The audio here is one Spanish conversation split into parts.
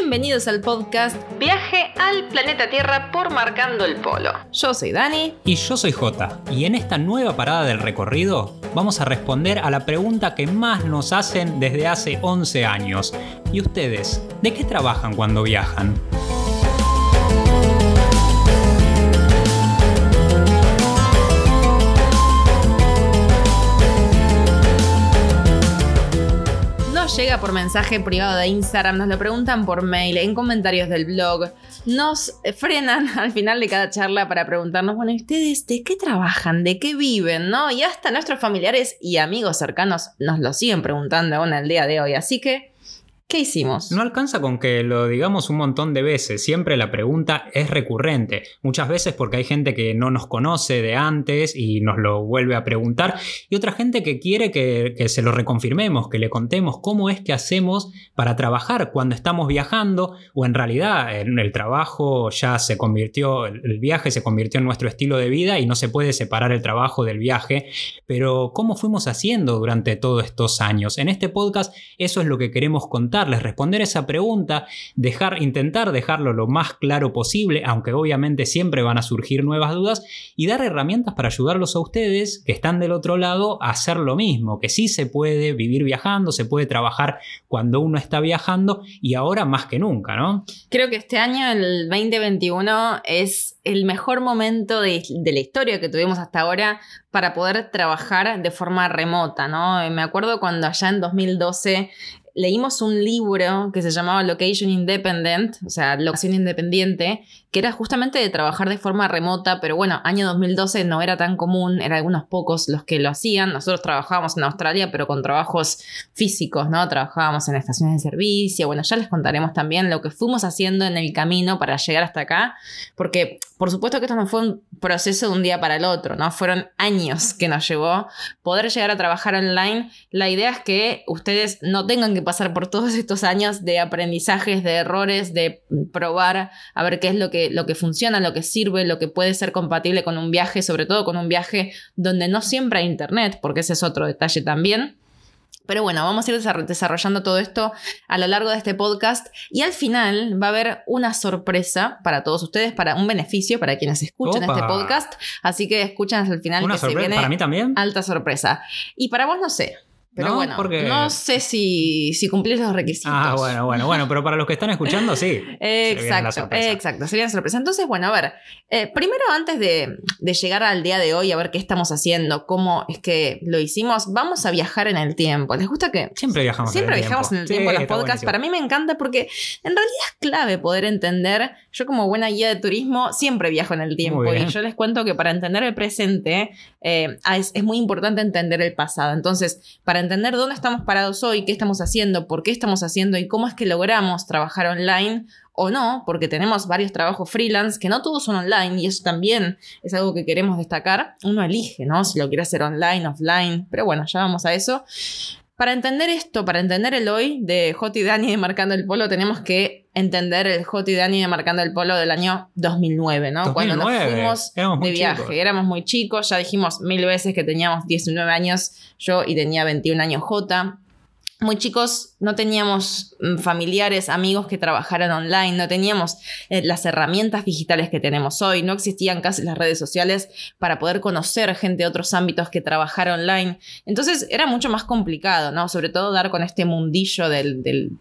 Bienvenidos al podcast Viaje al planeta Tierra por Marcando el Polo. Yo soy Dani. Y yo soy Jota. Y en esta nueva parada del recorrido vamos a responder a la pregunta que más nos hacen desde hace 11 años. ¿Y ustedes? ¿De qué trabajan cuando viajan? Llega por mensaje privado de Instagram, nos lo preguntan por mail, en comentarios del blog, nos frenan al final de cada charla para preguntarnos, bueno, ustedes de qué trabajan? ¿De qué viven? ¿No? Y hasta nuestros familiares y amigos cercanos nos lo siguen preguntando aún el día de hoy. Así que ¿Qué hicimos? No alcanza con que lo digamos un montón de veces, siempre la pregunta es recurrente, muchas veces porque hay gente que no nos conoce de antes y nos lo vuelve a preguntar, y otra gente que quiere que, se lo reconfirmemos, que le contemos cómo es que hacemos para trabajar cuando estamos viajando, o en realidad en el trabajo ya se convirtió, el viaje se convirtió en nuestro estilo de vida y no se puede separar el trabajo del viaje, pero cómo fuimos haciendo durante todos estos años. En este podcast eso es lo que queremos contar responder esa pregunta, dejar, intentar dejarlo lo más claro posible, aunque obviamente siempre van a surgir nuevas dudas, y dar herramientas para ayudarlos a ustedes que están del otro lado a hacer lo mismo, que sí se puede vivir viajando, se puede trabajar cuando uno está viajando y ahora más que nunca, ¿no? Creo que este año, el 2021, es el mejor momento de, de la historia que tuvimos hasta ahora para poder trabajar de forma remota, ¿no? Me acuerdo cuando allá en 2012 leímos un libro que se llamaba Location Independent, o sea, locación independiente, que era justamente de trabajar de forma remota, pero bueno, año 2012 no era tan común, eran algunos pocos los que lo hacían. Nosotros trabajábamos en Australia, pero con trabajos físicos, ¿no? Trabajábamos en estaciones de servicio. Bueno, ya les contaremos también lo que fuimos haciendo en el camino para llegar hasta acá, porque por supuesto que esto no fue un proceso de un día para el otro, ¿no? Fueron años que nos llevó poder llegar a trabajar online. La idea es que ustedes no tengan que pasar por todos estos años de aprendizajes, de errores, de probar a ver qué es lo que lo que funciona, lo que sirve, lo que puede ser compatible con un viaje, sobre todo con un viaje donde no siempre hay internet, porque ese es otro detalle también. Pero bueno, vamos a ir desarrollando todo esto a lo largo de este podcast y al final va a haber una sorpresa para todos ustedes, para un beneficio para quienes escuchen este podcast. Así que escuchen hasta el final que se viene para mí también. Alta sorpresa. Y para vos no sé. Pero bueno, no sé si, si cumplís los requisitos. Ah, bueno, bueno, bueno, pero para los que están escuchando, sí. exacto, exacto, sería una sorpresa. Entonces, bueno, a ver, eh, primero antes de, llegar al día de hoy, a ver qué estamos haciendo, cómo es que lo hicimos, vamos a viajar en el tiempo. ¿Les gusta que... Siempre viajamos Siempre en el viajamos en el tiempo en los podcasts. Para mí me encanta porque en realidad es clave poder entender, yo como buena guía de turismo, siempre viajo en el tiempo. Y yo les cuento que para entender el presente eh, es, es muy importante entender el pasado. Entonces, para entender dónde estamos parados hoy, qué estamos haciendo, por qué estamos haciendo y cómo es que logramos trabajar online o no, porque tenemos varios trabajos freelance que no todos son online y eso también es algo que queremos destacar. Uno elige, ¿no? Si lo quiere hacer online, offline, pero bueno, ya vamos a eso. Para entender esto, para entender el hoy de Hot y Dani de Marcando el Polo, tenemos que entender el Hot y Dani de Marcando el Polo del año 2009, ¿no? Cuando nos fuimos de viaje. Éramos muy chicos, ya dijimos mil veces que teníamos 19 años yo y tenía 21 años J muy chicos no teníamos mm, familiares, amigos que trabajaran online, no teníamos eh, las herramientas digitales que tenemos hoy, no existían casi las redes sociales para poder conocer gente de otros ámbitos que trabajara online. Entonces era mucho más complicado, ¿no? Sobre todo dar con este mundillo del del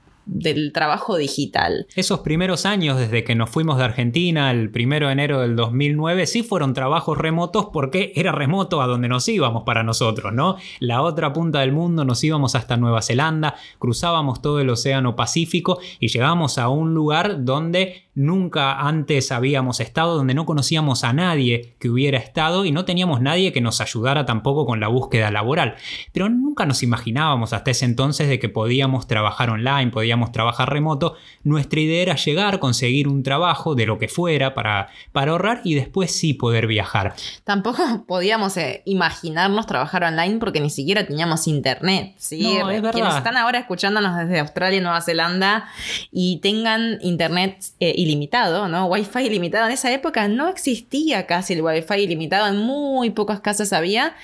trabajo digital. Esos primeros años desde que nos fuimos de Argentina el primero de enero del 2009 sí fueron trabajos remotos porque era remoto a donde nos íbamos para nosotros, ¿no? La otra punta del mundo nos íbamos hasta Nueva Zelanda, cruzábamos todo el Océano Pacífico y llegamos a un lugar donde nunca antes habíamos estado, donde no conocíamos a nadie que hubiera estado y no teníamos nadie que nos ayudara tampoco con la búsqueda laboral. Pero nunca nos imaginábamos hasta ese entonces de que podíamos trabajar online, podíamos trabajar remoto. Nuestra idea era llegar, conseguir un trabajo de lo que fuera para, para ahorrar y después sí poder viajar. Tampoco podíamos eh, imaginarnos trabajar online porque ni siquiera teníamos internet. ¿sí? No, es verdad. Quienes están ahora escuchándonos desde Australia y Nueva Zelanda y tengan internet eh, ilimitado, ¿no? Wi-Fi ilimitado. En esa época no existía casi el Wi-Fi ilimitado, en muy pocas casas había.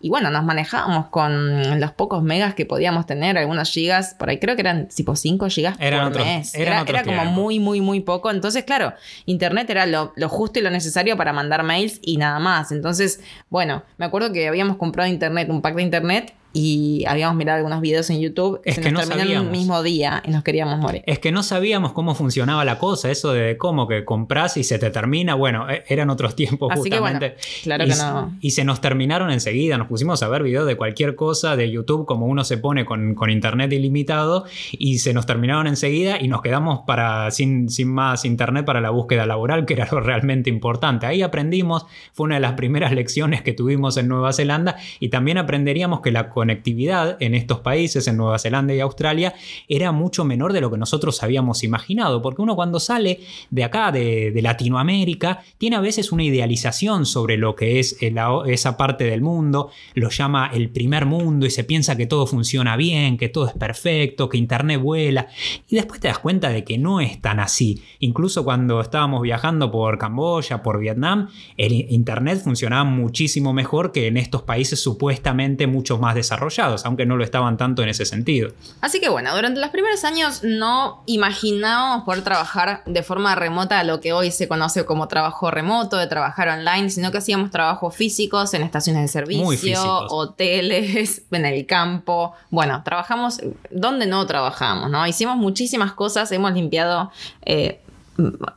Y bueno, nos manejábamos con los pocos megas que podíamos tener, algunos gigas, por ahí creo que eran tipo 5 gigas eran por mes. Era, era como muy, muy, muy poco. Entonces, claro, internet era lo, lo justo y lo necesario para mandar mails y nada más. Entonces, bueno, me acuerdo que habíamos comprado internet, un pack de internet y habíamos mirado algunos videos en YouTube es que nos no el mismo día y nos queríamos morir. Es que no sabíamos cómo funcionaba la cosa, eso de cómo que compras y se te termina, bueno, e, eran otros tiempos Así justamente. Que claro que no. Y se nos terminaron enseguida, nos pusimos a ver videos de cualquier cosa de YouTube como uno se pone con, con internet ilimitado y se nos terminaron enseguida y nos quedamos para sin, sin más internet para la búsqueda laboral, que era lo realmente importante. Ahí aprendimos, fue una de las primeras lecciones que tuvimos en Nueva Zelanda y también aprenderíamos que la conectividad en estos países, en Nueva Zelanda y Australia, era mucho menor de lo que nosotros habíamos imaginado, porque uno cuando sale de acá, de, Latinoamérica, tiene a veces una idealización sobre lo que es esa parte del mundo, lo llama el primer mundo y se piensa que todo funciona bien, que todo es perfecto, que Internet vuela, y después te das cuenta de que no es tan así. Incluso cuando estábamos viajando por Camboya, por Vietnam, el Internet funcionaba muchísimo mejor que en estos países supuestamente mucho más desarrollados desarrollados, aunque no lo estaban tanto en ese sentido. Así que bueno, durante los primeros años no imaginábamos poder trabajar de forma remota lo que hoy se conoce como trabajo remoto, de trabajar online, sino que hacíamos trabajos físicos en estaciones de servicio, hoteles, en el campo. Bueno, trabajamos donde no trabajamos, ¿no? Hicimos muchísimas cosas, hemos limpiado eh,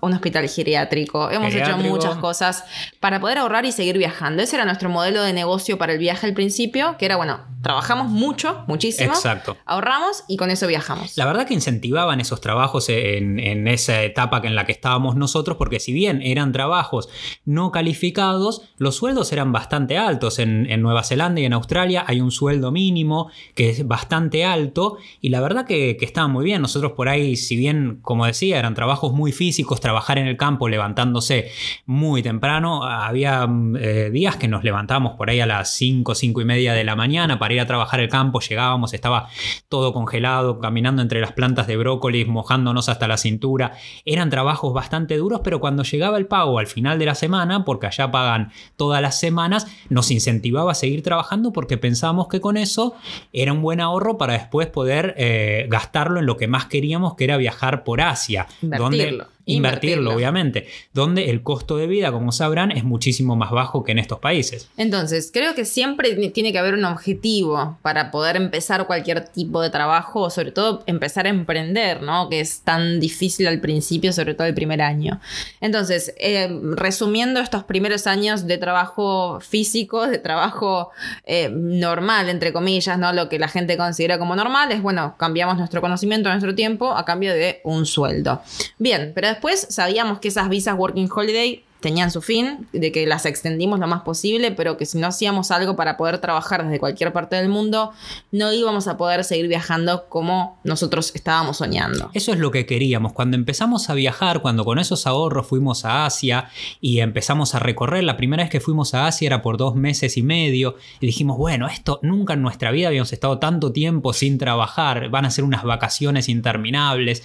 un hospital geriátrico, hemos hecho muchas cosas para poder ahorrar y seguir viajando. Ese era nuestro modelo de negocio para el viaje al principio, que era, bueno, trabajamos mucho, muchísimo, Exacto. ahorramos y con eso viajamos. La verdad que incentivaban esos trabajos en, esa etapa en la que estábamos nosotros, porque si bien eran trabajos no calificados, los sueldos eran bastante altos. En, Nueva Zelanda y en Australia hay un sueldo mínimo que es bastante alto y la verdad que, que estaba muy bien. Nosotros por ahí, si bien, como decía, eran trabajos muy físicos, trabajar en el campo levantándose muy temprano. Había mm, eh, días que nos levantábamos por ahí a las 5, 5 y media de la mañana para ir a trabajar el campo, llegábamos, estaba todo congelado, caminando entre las plantas de brócoli, mojándonos hasta la cintura. Eran trabajos bastante duros, pero cuando llegaba el pago al final de la semana, porque allá pagan todas las semanas, nos incentivaba a seguir trabajando porque pensábamos que con eso era un buen ahorro para después poder eh, gastarlo en lo que más queríamos, que era viajar por Asia. Donde, Invertirlo, obviamente, donde el costo de vida, como sabrán, es muchísimo más bajo que en estos países. Entonces, creo que siempre tiene que haber un objetivo para poder empezar cualquier tipo de trabajo o sobre todo empezar a emprender, ¿no? Que es tan difícil al principio, sobre todo el primer año. Entonces, eh, resumiendo estos primeros años de trabajo físico, de trabajo eh, normal, entre comillas, ¿no? Lo que la gente considera como normal es, bueno, cambiamos nuestro conocimiento, nuestro tiempo a cambio de un sueldo. Bien, pero después sabíamos que esas visas Working Holiday tenían su fin, de que las extendimos lo más posible, pero que si no hacíamos algo para poder trabajar desde cualquier parte del mundo, no íbamos a poder seguir viajando como nosotros estábamos soñando. Eso es lo que queríamos. Cuando empezamos a viajar, cuando con esos ahorros fuimos a Asia y empezamos a recorrer, la primera vez que fuimos a Asia era por dos meses y medio, y dijimos, bueno, esto nunca en nuestra vida habíamos estado tanto tiempo sin trabajar, van a ser unas vacaciones interminables,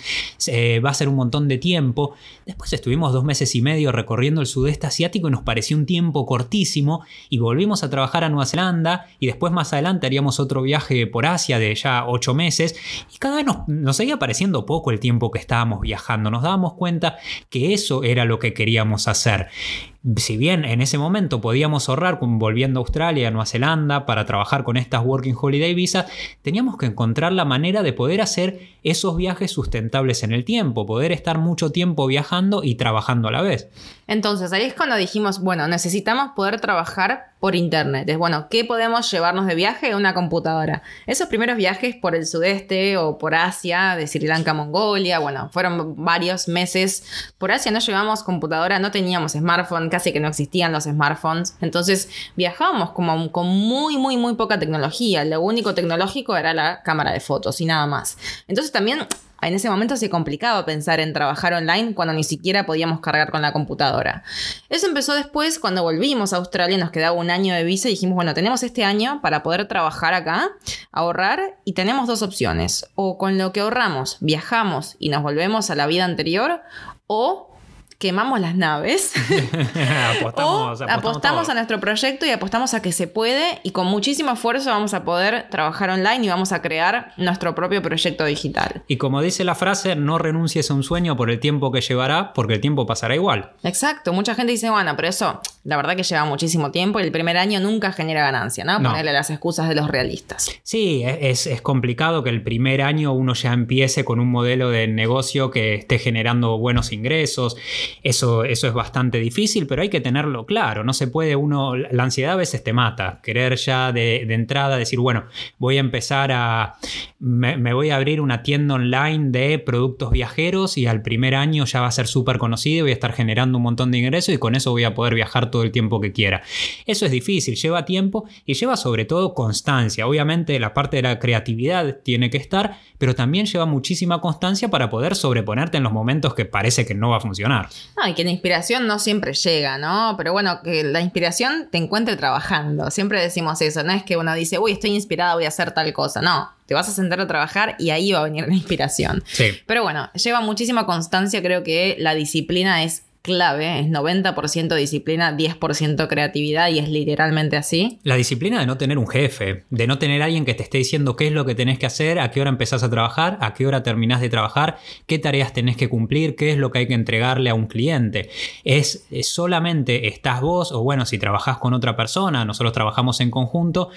va a ser un montón de tiempo. Después estuvimos dos meses y medio recorriendo el sudeste asiático y nos pareció un tiempo cortísimo y volvimos a trabajar a Nueva Zelanda y después más adelante haríamos otro viaje por Asia de ya ocho meses y cada vez nos, nos seguía pareciendo poco el tiempo que estábamos viajando. Nos dábamos cuenta que eso era lo que queríamos hacer si bien en ese momento podíamos ahorrar volviendo a Australia, a Nueva Zelanda, para trabajar con estas Working Holiday Visas, teníamos que encontrar la manera de poder hacer esos viajes sustentables en el tiempo, poder estar mucho tiempo viajando y trabajando a la vez. Entonces ahí es cuando dijimos, bueno, necesitamos poder trabajar por internet. Es bueno, ¿qué podemos llevarnos de viaje? Una computadora. Esos primeros viajes por el sudeste o por Asia, de Sri Lanka, Mongolia, bueno, fueron varios meses. Por Asia no llevamos computadora, no teníamos smartphone, casi que no existían los smartphones. Entonces viajábamos como con muy, muy, muy poca tecnología. Lo único tecnológico era la cámara de fotos y nada más. Entonces también en ese momento se complicaba pensar en trabajar online cuando ni siquiera podíamos cargar con la computadora. Eso empezó después cuando volvimos a Australia, nos quedaba un año de visa y dijimos, bueno, tenemos este año para poder trabajar acá, ahorrar y tenemos dos opciones. O con lo que ahorramos viajamos y nos volvemos a la vida anterior o quemamos las naves apostamos, o apostamos a nuestro proyecto y apostamos a que se puede y con muchísimo esfuerzo vamos a poder trabajar online y vamos a crear nuestro propio proyecto digital. Y como dice la frase, no renuncies a un sueño por el tiempo que llevará, porque el tiempo pasará igual. Exacto, mucha gente dice, bueno, pero eso la verdad que lleva muchísimo tiempo y el primer año nunca genera ganancia, ¿no? No. Ponerle las excusas de los realistas. Sí, es, es complicado que el primer año uno ya empiece con un modelo de negocio que esté generando buenos ingresos. Eso, eso es bastante difícil, pero hay que tenerlo claro. No se puede uno, la ansiedad a veces te mata. Querer ya de, de entrada decir, bueno, voy a empezar a, me, voy a abrir una tienda online de productos viajeros y al primer año ya va a ser súper conocido, voy a estar generando un montón de ingresos y con eso voy a poder viajar todo el tiempo que quiera. Eso es difícil, lleva tiempo y lleva sobre todo constancia. Obviamente la parte de la creatividad tiene que estar, pero también lleva muchísima constancia para poder sobreponerte en los momentos que parece que no va a funcionar. No, y que la inspiración no siempre llega, ¿no? Pero bueno, que la inspiración te encuentre trabajando. Siempre decimos eso, no es que uno dice, uy, estoy inspirada, voy a hacer tal cosa. No, te vas a sentar a trabajar y ahí va a venir la inspiración. Sí. Pero bueno, lleva muchísima constancia, creo que la disciplina es clave, es 90% disciplina, 10% creatividad y es literalmente así. La disciplina de no tener un jefe, de no tener alguien que te esté diciendo qué es lo que tenés que hacer, a qué hora empezás a trabajar, a qué hora terminás de trabajar, qué tareas tenés que cumplir, qué es lo que hay que entregarle a un cliente. Es, es solamente estás vos, o bueno, si trabajás con otra persona, nosotros trabajamos en conjunto,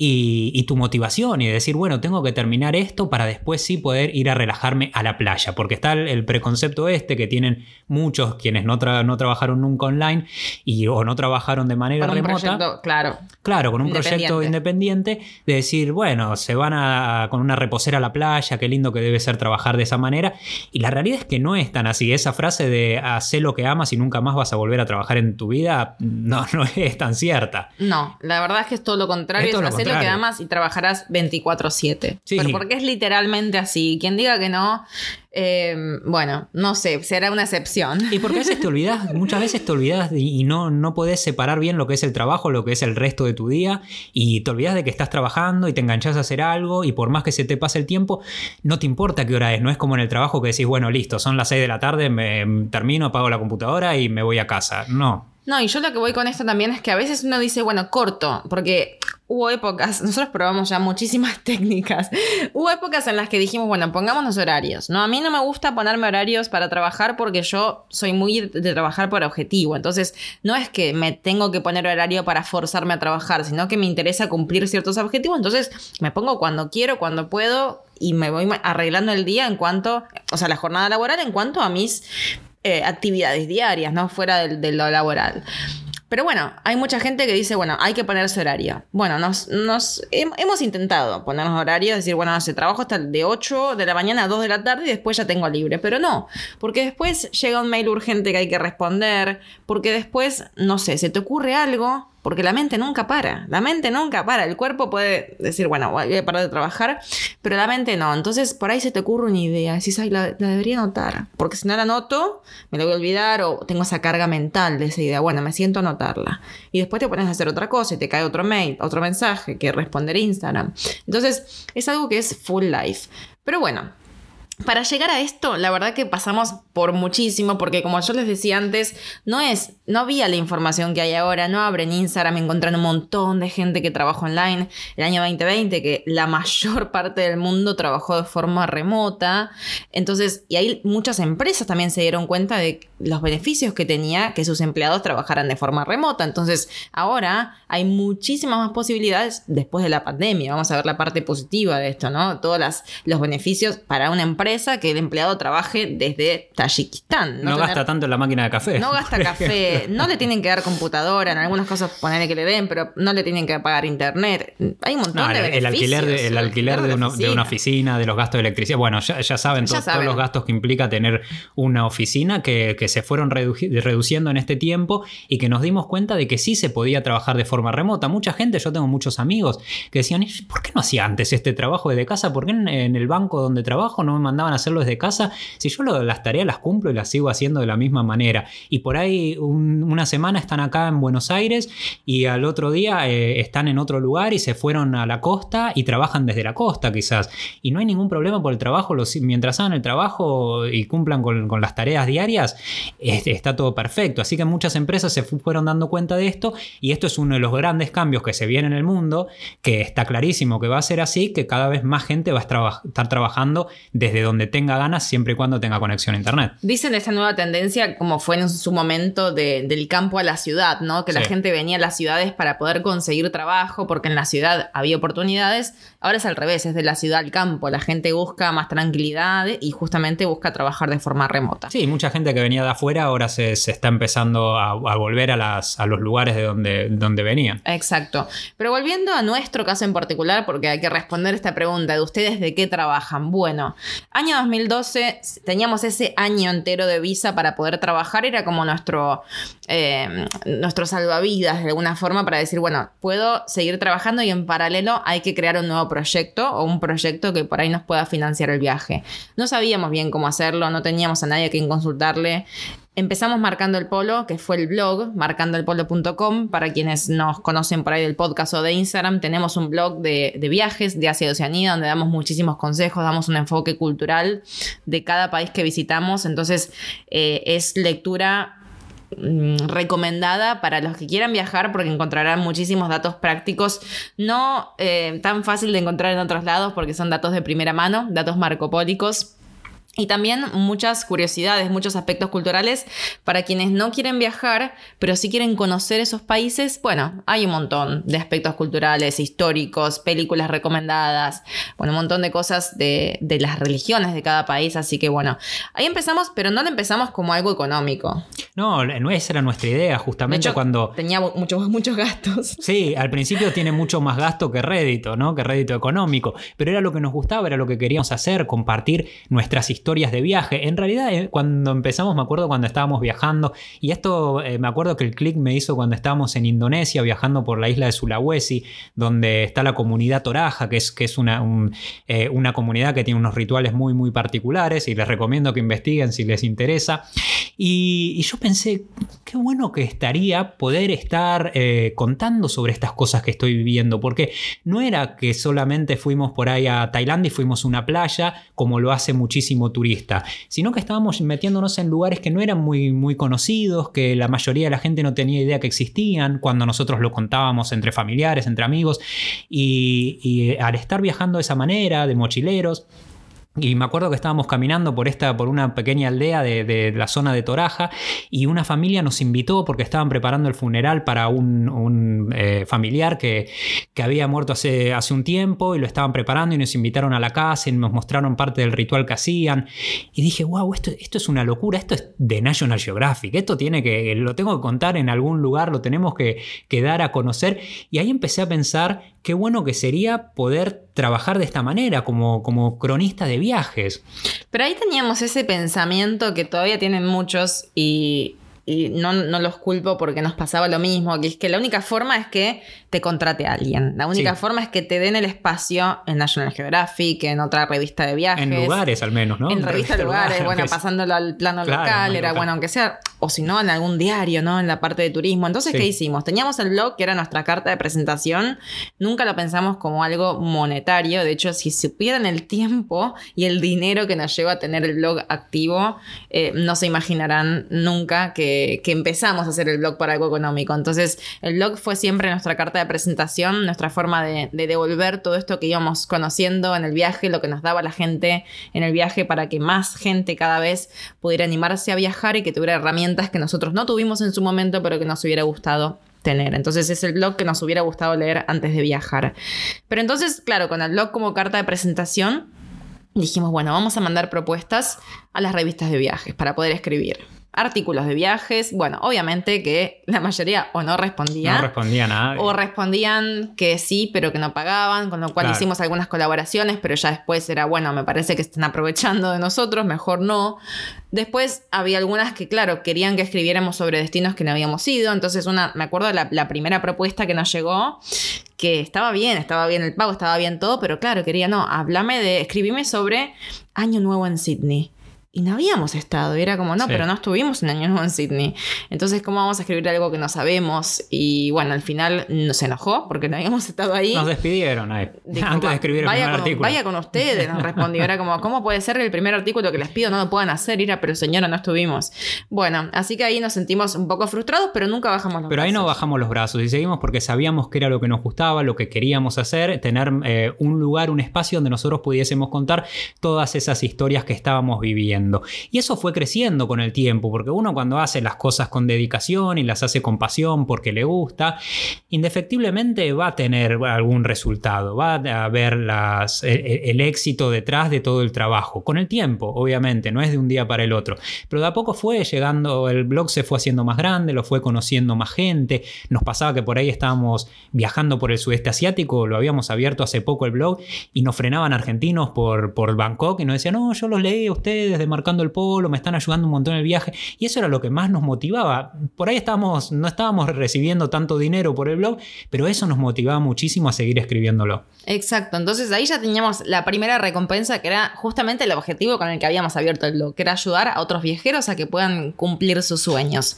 y, y tu motivación y decir, bueno, tengo que terminar esto para después sí poder ir a relajarme a la playa, porque está el, el preconcepto este que tienen muchos quienes no, tra- no trabajaron nunca online y, o no trabajaron de manera Con remota. proyecto, claro. Claro, con un proyecto independiente de decir, bueno, se van a, con una reposera a la playa, qué lindo que debe ser trabajar de esa manera. Y la realidad es que no es tan así. Esa frase de hacer lo que amas y nunca más vas a volver a trabajar en tu vida, no, no es tan cierta. No, la verdad es que es todo lo contrario. Es todo lo lo que amas y trabajarás 24/7. Sí. Pero porque es literalmente así. Quien diga que no, eh, bueno, no sé, será una excepción. Y porque a veces te olvidas, muchas veces te olvidas y no, no podés separar bien lo que es el trabajo, lo que es el resto de tu día, y te olvidas de que estás trabajando y te enganchás a hacer algo, y por más que se te pase el tiempo, no te importa qué hora es, no es como en el trabajo que decís, bueno, listo, son las 6 de la tarde, me termino, apago la computadora y me voy a casa. No. No, y yo lo que voy con esto también es que a veces uno dice, bueno, corto, porque hubo épocas, nosotros probamos ya muchísimas técnicas, hubo épocas en las que dijimos, bueno, pongámonos horarios, ¿no? A mí no me gusta ponerme horarios para trabajar porque yo soy muy de trabajar por objetivo, entonces no es que me tengo que poner horario para forzarme a trabajar, sino que me interesa cumplir ciertos objetivos, entonces me pongo cuando quiero, cuando puedo y me voy arreglando el día en cuanto, o sea, la jornada laboral en cuanto a mis eh, actividades diarias, ¿no? Fuera de, lo laboral. Pero bueno, hay mucha gente que dice, bueno, hay que ponerse horario. Bueno, nos, nos hem- hemos intentado ponernos horario, decir, bueno, no sé, trabajo hasta de 8 de la mañana a 2 de la tarde y después ya tengo libre. Pero no, porque después llega un mail urgente que hay que responder, porque después, no sé, se te ocurre algo, porque la mente nunca para. La mente nunca para. El cuerpo puede decir, bueno, voy a parar de trabajar, pero la mente no. Entonces, por ahí se te ocurre una idea. Decís, ay, la, la debería anotar. Porque si no la anoto, me la voy a olvidar o tengo esa carga mental de esa idea. Bueno, me siento a anotarla. Y después te pones a hacer otra cosa y te cae otro mail, otro mensaje que responder Instagram. Entonces, es algo que es full life. Pero bueno, para llegar a esto, la verdad que pasamos por muchísimo, porque como yo les decía antes, no es, no había la información que hay ahora, no abren Instagram, encuentran un montón de gente que trabaja online. El año 2020, que la mayor parte del mundo trabajó de forma remota. Entonces, y ahí muchas empresas también se dieron cuenta de los beneficios que tenía que sus empleados trabajaran de forma remota. Entonces, ahora hay muchísimas más posibilidades después de la pandemia. Vamos a ver la parte positiva de esto, ¿no? Todos los beneficios para una empresa que el empleado trabaje desde Tayikistán. No, tener- gasta tanto en la máquina de café. no gasta café, no le tienen que dar computadora, en algunos casos ponerle que le den, pero no le tienen que pagar internet. Hay un montón No, de el, beneficios. alquiler, de, el alquiler de, una oficina, de los gastos de electricidad. Bueno, ya, ya saben, Ya to- saben. todos los gastos que implica tener una oficina que, que se fueron redu- reduciendo en este tiempo y que nos dimos cuenta de que sí se podía trabajar de forma remota. Mucha gente, yo tengo muchos amigos que decían, "¿Y ¿por qué no hacía antes este trabajo desde casa? ¿Por qué en, en el banco donde trabajo no me mandaban mandaban a hacerlo desde casa, si yo las tareas las cumplo y las sigo haciendo de la misma manera. Y por ahí una semana están acá en Buenos Aires y al otro día eh, están en otro lugar y se fueron a la costa y trabajan desde la costa quizás. Y no hay ningún problema por el trabajo, mientras hagan el trabajo y cumplan con, las tareas diarias, está todo perfecto. Así que muchas empresas se fueron dando cuenta de esto y esto es uno de los grandes cambios que se viene en el mundo, que está clarísimo que va a ser así, que cada vez más gente va a estar trabajando desde donde tenga ganas, siempre y cuando tenga conexión a Internet. Dicen esta nueva tendencia como fue en su momento del campo a la ciudad, ¿no? Que la gente venía a las ciudades para poder conseguir trabajo, porque en la ciudad había oportunidades. Ahora es al revés, es de la ciudad al campo. La gente busca más tranquilidad y justamente busca trabajar de forma remota. Sí, mucha gente que venía de afuera ahora se, está empezando a, volver a, las, a los lugares de donde, donde venían. Exacto. Pero volviendo a nuestro caso en particular, porque hay que responder esta pregunta de ustedes de qué trabajan. Bueno, año 2012 teníamos ese año entero de visa para poder trabajar, era como nuestro, eh, nuestro salvavidas de alguna forma para decir, bueno, puedo seguir trabajando y en paralelo hay que crear un nuevo proyecto o un proyecto que por ahí nos pueda financiar el viaje. No sabíamos bien cómo hacerlo, no teníamos a nadie a quien consultarle. Empezamos marcando el polo, que fue el blog, marcandoelpolo.com. Para quienes nos conocen por ahí del podcast o de Instagram, tenemos un blog de, viajes de Asia y Oceanía, donde damos muchísimos consejos, damos un enfoque cultural de cada país que visitamos. Entonces, eh, es lectura recomendada para los que quieran viajar porque encontrarán muchísimos datos prácticos, no eh, tan fácil de encontrar en otros lados porque son datos de primera mano, datos marcopólicos y también muchas curiosidades, muchos aspectos culturales para quienes no quieren viajar, pero sí quieren conocer esos países. Bueno, hay un montón de aspectos culturales, históricos, películas recomendadas, bueno, un montón de cosas de, las religiones de cada país. Así que bueno, ahí empezamos, pero no lo empezamos como algo económico. No, esa era nuestra idea, justamente cuando... Tenía muchos, muchos gastos. Sí, al principio tiene mucho más gasto que rédito, ¿no? Que rédito económico, pero era lo que nos gustaba, era lo que queríamos hacer, compartir nuestras historias historias de viaje. En realidad, eh, cuando empezamos, me acuerdo cuando estábamos viajando, y esto eh, me acuerdo que el click me hizo cuando estábamos en Indonesia, viajando por la isla de Sulawesi, donde está la comunidad Toraja, que es, que es una, eh, una comunidad que tiene unos rituales muy, muy particulares, y les recomiendo que investiguen si les interesa. Y, yo pensé, qué bueno que estaría poder estar contando sobre estas cosas que estoy viviendo, porque no era que solamente fuimos por ahí a Tailandia y fuimos a una playa, como lo hace muchísimo sino que estábamos metiéndonos en lugares que no eran muy, muy conocidos, que la mayoría de la gente no tenía idea que existían, cuando nosotros lo contábamos entre familiares, entre amigos, y al estar viajando de esa manera, de mochileros, y me acuerdo que estábamos caminando por, esta, por una pequeña aldea de, la zona de Toraja y una familia nos invitó porque estaban preparando el funeral para un, eh, familiar que, había muerto hace, hace un tiempo y lo estaban preparando y nos invitaron a la casa y nos mostraron parte del ritual que hacían. Y dije, wow, esto, esto es una locura, esto es de National Geographic, esto tiene que, lo tengo que contar en algún lugar, lo tenemos que, que dar a conocer. Y ahí empecé a pensar qué bueno que sería poder trabajar de esta manera como, como cronista de viajes. Pero ahí teníamos ese pensamiento que todavía tienen muchos y, no, los culpo porque nos pasaba lo mismo, que es que la única forma es que te contrate a alguien. La única forma es que te den el espacio en National Geographic, en otra revista de viajes. En lugares al menos, ¿no? En revistas de lugares, bueno, pasándolo al plano local, era bueno, aunque sea, o si no, en algún diario, ¿no? En la parte de turismo. Entonces, ¿qué hicimos? Teníamos el blog, que era nuestra carta de presentación. Nunca lo pensamos como algo monetario. De hecho, si supieran el tiempo y el dinero que nos lleva a tener el blog activo, eh, no se imaginarán nunca que, empezamos a hacer el blog para algo económico. Entonces, el blog fue siempre nuestra carta de presentación, nuestra forma de, de devolver todo esto que íbamos conociendo en el viaje, lo que nos daba la gente en el viaje para que más gente cada vez pudiera animarse a viajar y que tuviera herramientas que nosotros no tuvimos en su momento, pero que nos hubiera gustado tener. Entonces es el blog que nos hubiera gustado leer antes de viajar. Pero entonces, claro, con el blog como carta de presentación, dijimos, bueno, vamos a mandar propuestas a las revistas de viajes para poder escribir artículos de viajes. Bueno, obviamente que la mayoría o no respondía. No respondía nada. O respondían que sí, pero que no pagaban, con lo cual hicimos algunas colaboraciones, pero ya después era, bueno, me parece que están aprovechando de nosotros, mejor no. Después había algunas que, claro, querían que escribiéramos sobre destinos que no habíamos ido. Entonces, una, me acuerdo la, la primera propuesta que nos llegó, que estaba bien, estaba bien el pago, estaba bien todo, pero claro, quería, no, háblame de, escribime sobre Año Nuevo en Sydney y no habíamos estado. Y era como, no, pero no estuvimos un año nuevo en Sydney. Entonces, ¿cómo vamos a escribir algo que no sabemos? Y bueno, al final nos enojó porque no habíamos estado ahí. Nos despidieron ahí, antes de escribir el primer artículo. Vaya con ustedes, nos respondió. Era como, ¿cómo puede ser que el primer artículo que les pido no lo puedan hacer? era, pero señora, no estuvimos. Bueno, así que ahí nos sentimos un poco frustrados, pero nunca bajamos los pero brazos. Pero ahí no bajamos los brazos y seguimos porque sabíamos que era lo que nos gustaba, lo que queríamos hacer, tener eh, un lugar, un espacio donde nosotros pudiésemos contar todas esas historias que estábamos viviendo. Y eso fue creciendo con el tiempo, porque uno cuando hace las cosas con dedicación y las hace con pasión porque le gusta, indefectiblemente va a tener algún resultado, va a haber las, el, éxito detrás de todo el trabajo, con el tiempo, obviamente, no es de un día para el otro, pero de a poco fue llegando, el blog se fue haciendo más grande, lo fue conociendo más gente, nos pasaba que por ahí estábamos viajando por el sudeste asiático, lo habíamos abierto hace poco el blog y nos frenaban argentinos por, por Bangkok y nos decían, no, yo los leí a ustedes de Marcando el Polo, me están ayudando un montón en el viaje. Y eso era lo que más nos motivaba. Por ahí estábamos, no estábamos recibiendo tanto dinero por el blog, pero eso nos motivaba muchísimo a seguir escribiéndolo. Exacto, entonces ahí ya teníamos la primera recompensa que era justamente el objetivo con el que habíamos abierto el blog, que era ayudar a otros viajeros a que puedan cumplir sus sueños.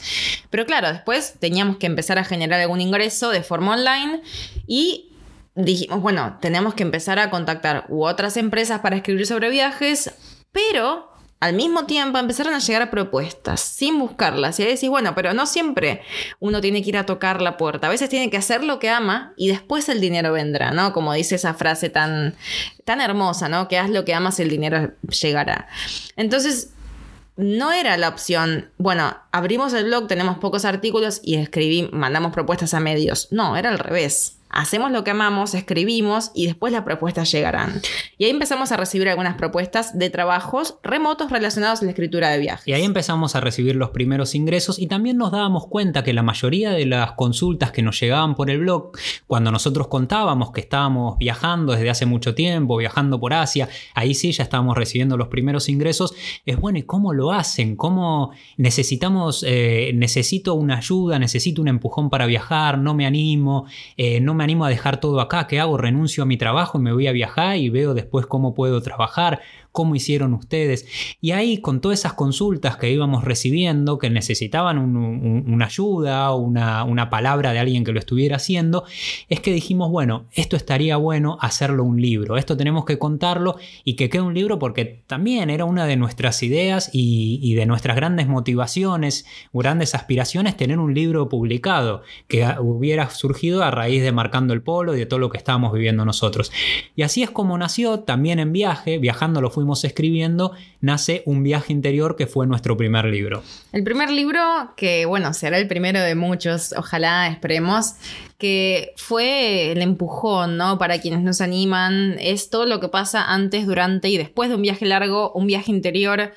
Pero claro, después teníamos que empezar a generar algún ingreso de forma online y dijimos, bueno, tenemos que empezar a contactar u otras empresas para escribir sobre viajes, pero al mismo tiempo empezaron a llegar propuestas sin buscarlas. Y ahí decís, bueno, pero no siempre uno tiene que ir a tocar la puerta. A veces tiene que hacer lo que ama y después el dinero vendrá, ¿no? Como dice esa frase tan, tan hermosa, ¿no? Que haz lo que amas el dinero llegará. Entonces, no era la opción, bueno, abrimos el blog, tenemos pocos artículos y escribimos, mandamos propuestas a medios. No, era al revés hacemos lo que amamos, escribimos y después las propuestas llegarán. Y ahí empezamos a recibir algunas propuestas de trabajos remotos relacionados a la escritura de viajes. Y ahí empezamos a recibir los primeros ingresos y también nos dábamos cuenta que la mayoría de las consultas que nos llegaban por el blog, cuando nosotros contábamos que estábamos viajando desde hace mucho tiempo, viajando por Asia, ahí sí ya estábamos recibiendo los primeros ingresos, es bueno, ¿y cómo lo hacen? ¿Cómo necesitamos, eh, necesito una ayuda, necesito un empujón para viajar, no me animo, eh, no me me animo a dejar todo acá, ¿qué hago? Renuncio a mi trabajo y me voy a viajar y veo después cómo puedo trabajar cómo hicieron ustedes. Y ahí con todas esas consultas que íbamos recibiendo, que necesitaban una ayuda una, una, palabra de alguien que lo estuviera haciendo, es que dijimos, bueno, esto estaría bueno hacerlo un libro, esto tenemos que contarlo y que quede un libro porque también era una de nuestras ideas y, y de nuestras grandes motivaciones, grandes aspiraciones, tener un libro publicado que hubiera surgido a raíz de Marcando el Polo y de todo lo que estábamos viviendo nosotros. Y así es como nació, también en viaje, viajando lo fui escribiendo, nace Un viaje interior que fue nuestro primer libro. El primer libro, que bueno, será el primero de muchos, ojalá esperemos, que fue el empujón, ¿no? Para quienes nos animan, es todo lo que pasa antes, durante y después de un viaje largo, un viaje interior.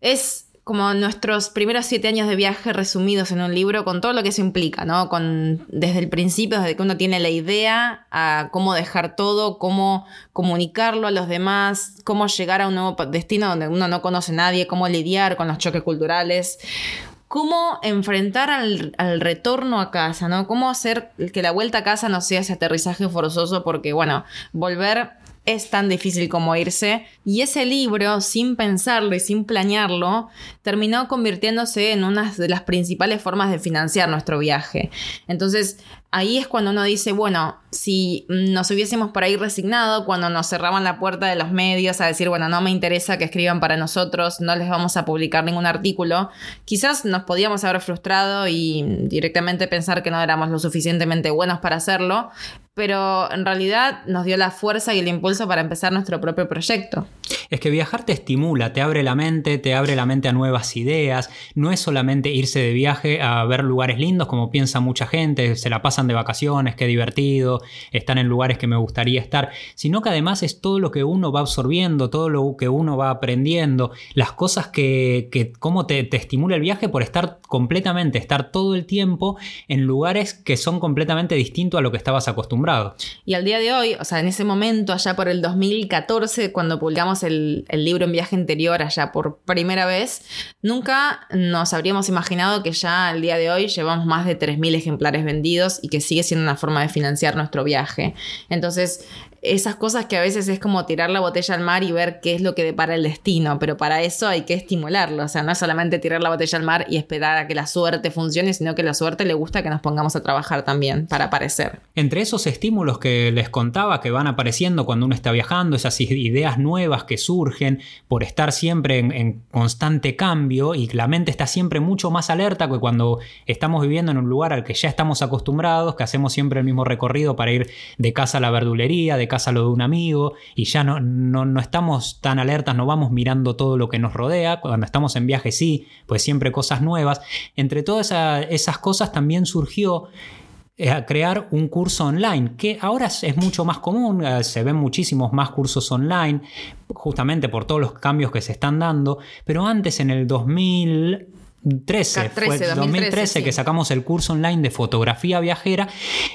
Es como nuestros primeros siete años de viaje resumidos en un libro con todo lo que eso implica, ¿no? Con, desde el principio, desde que uno tiene la idea, a cómo dejar todo, cómo comunicarlo a los demás, cómo llegar a un nuevo destino donde uno no conoce a nadie, cómo lidiar con los choques culturales, cómo enfrentar al, al, retorno a casa, ¿no? Cómo hacer que la vuelta a casa no sea ese aterrizaje forzoso, porque, bueno, volver es tan difícil como irse. Y ese libro, sin pensarlo y sin planearlo, terminó convirtiéndose en una de las principales formas de financiar nuestro viaje. Entonces, ahí es cuando uno dice, bueno, si nos hubiésemos por ahí resignado cuando nos cerraban la puerta de los medios a decir, bueno, no me interesa que escriban para nosotros, no les vamos a publicar ningún artículo, quizás nos podíamos haber frustrado y directamente pensar que no éramos lo suficientemente buenos para hacerlo, pero en realidad nos dio la fuerza y el impulso para empezar nuestro propio proyecto. Es que viajar te estimula, te abre la mente, te abre la mente a nuevas ideas, no es solamente irse de viaje a ver lugares lindos como piensa mucha gente, se la de vacaciones, qué divertido, están en lugares que me gustaría estar, sino que además es todo lo que uno va absorbiendo, todo lo que uno va aprendiendo, las cosas que, que cómo te, te estimula el viaje por estar completamente, estar todo el tiempo en lugares que son completamente distintos a lo que estabas acostumbrado. Y al día de hoy, o sea, en ese momento, allá por el 2014, cuando publicamos el, el libro En viaje interior, allá por primera vez, nunca nos habríamos imaginado que ya al día de hoy llevamos más de 3.000 ejemplares vendidos y que sigue siendo una forma de financiar nuestro viaje. Entonces, esas cosas que a veces es como tirar la botella al mar y ver qué es lo que depara el destino, pero para eso hay que estimularlo, o sea, no es solamente tirar la botella al mar y esperar a que la suerte funcione, sino que la suerte le gusta que nos pongamos a trabajar también para aparecer. Entre esos estímulos que les contaba que van apareciendo cuando uno está viajando, esas ideas nuevas que surgen por estar siempre en, en constante cambio y la mente está siempre mucho más alerta que cuando estamos viviendo en un lugar al que ya estamos acostumbrados, que hacemos siempre el mismo recorrido para ir de casa a la verdulería, de casa lo de un amigo y ya no, no, estamos tan alertas, no vamos mirando todo lo que nos rodea. Cuando estamos en viaje sí, pues siempre cosas nuevas. Entre todas esas cosas también surgió eh, crear un curso online, que ahora es mucho más común, eh, se ven muchísimos más cursos online, justamente por todos los cambios que se están dando, pero antes en el 2000 13, fue 2013, que sacamos el curso online de fotografía viajera,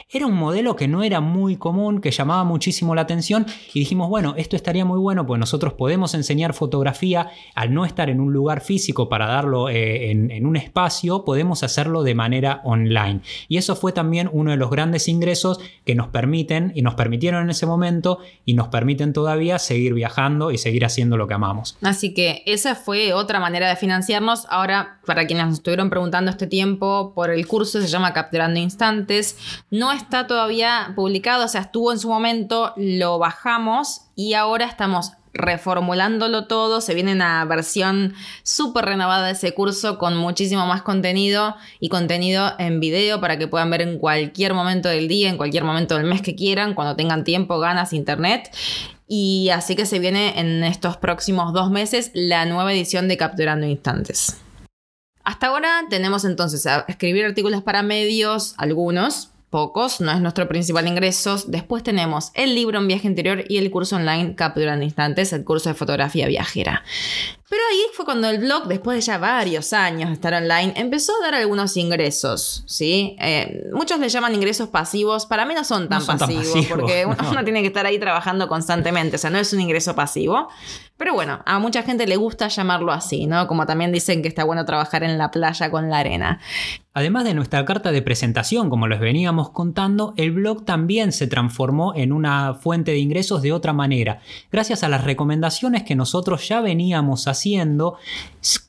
era un modelo que no era muy común, que llamaba muchísimo la atención y dijimos, bueno, esto estaría muy bueno, pues nosotros podemos enseñar fotografía al no estar en un lugar físico para darlo eh, en, un espacio, podemos hacerlo de manera online. Y eso fue también uno de los grandes ingresos que nos permiten y nos permitieron en ese momento y nos permiten todavía seguir viajando y seguir haciendo lo que amamos. Así que esa fue otra manera de financiarnos. Ahora, para quienes nos estuvieron preguntando este tiempo por el curso, se llama Capturando Instantes. No está todavía publicado, o sea, estuvo en su momento, lo bajamos y ahora estamos reformulándolo todo. Se viene una versión súper renovada de ese curso con muchísimo más contenido y contenido en video para que puedan ver en cualquier momento del día, en cualquier momento del mes que quieran, cuando tengan tiempo, ganas, internet. Y así que se viene en estos próximos dos meses la nueva edición de Capturando Instantes. Hasta ahora tenemos entonces a escribir artículos para medios, algunos, pocos, no es nuestro principal ingreso. Después tenemos el libro en viaje interior y el curso online Capturando Instantes, el curso de fotografía viajera. Pero ahí fue cuando el blog, después de ya varios años de estar online, empezó a dar algunos ingresos, ¿sí? Eh, muchos le llaman ingresos pasivos, para mí no son tan, pasivos, porque uno, tiene que estar ahí trabajando constantemente, o sea, no es un ingreso pasivo. Pero bueno, a mucha gente le gusta llamarlo así, ¿no? Como también dicen que está bueno trabajar en la playa con la arena. Además de nuestra carta de presentación, como les veníamos contando, el blog también se transformó en una fuente de ingresos de otra manera, gracias a las recomendaciones que nosotros ya veníamos haciendo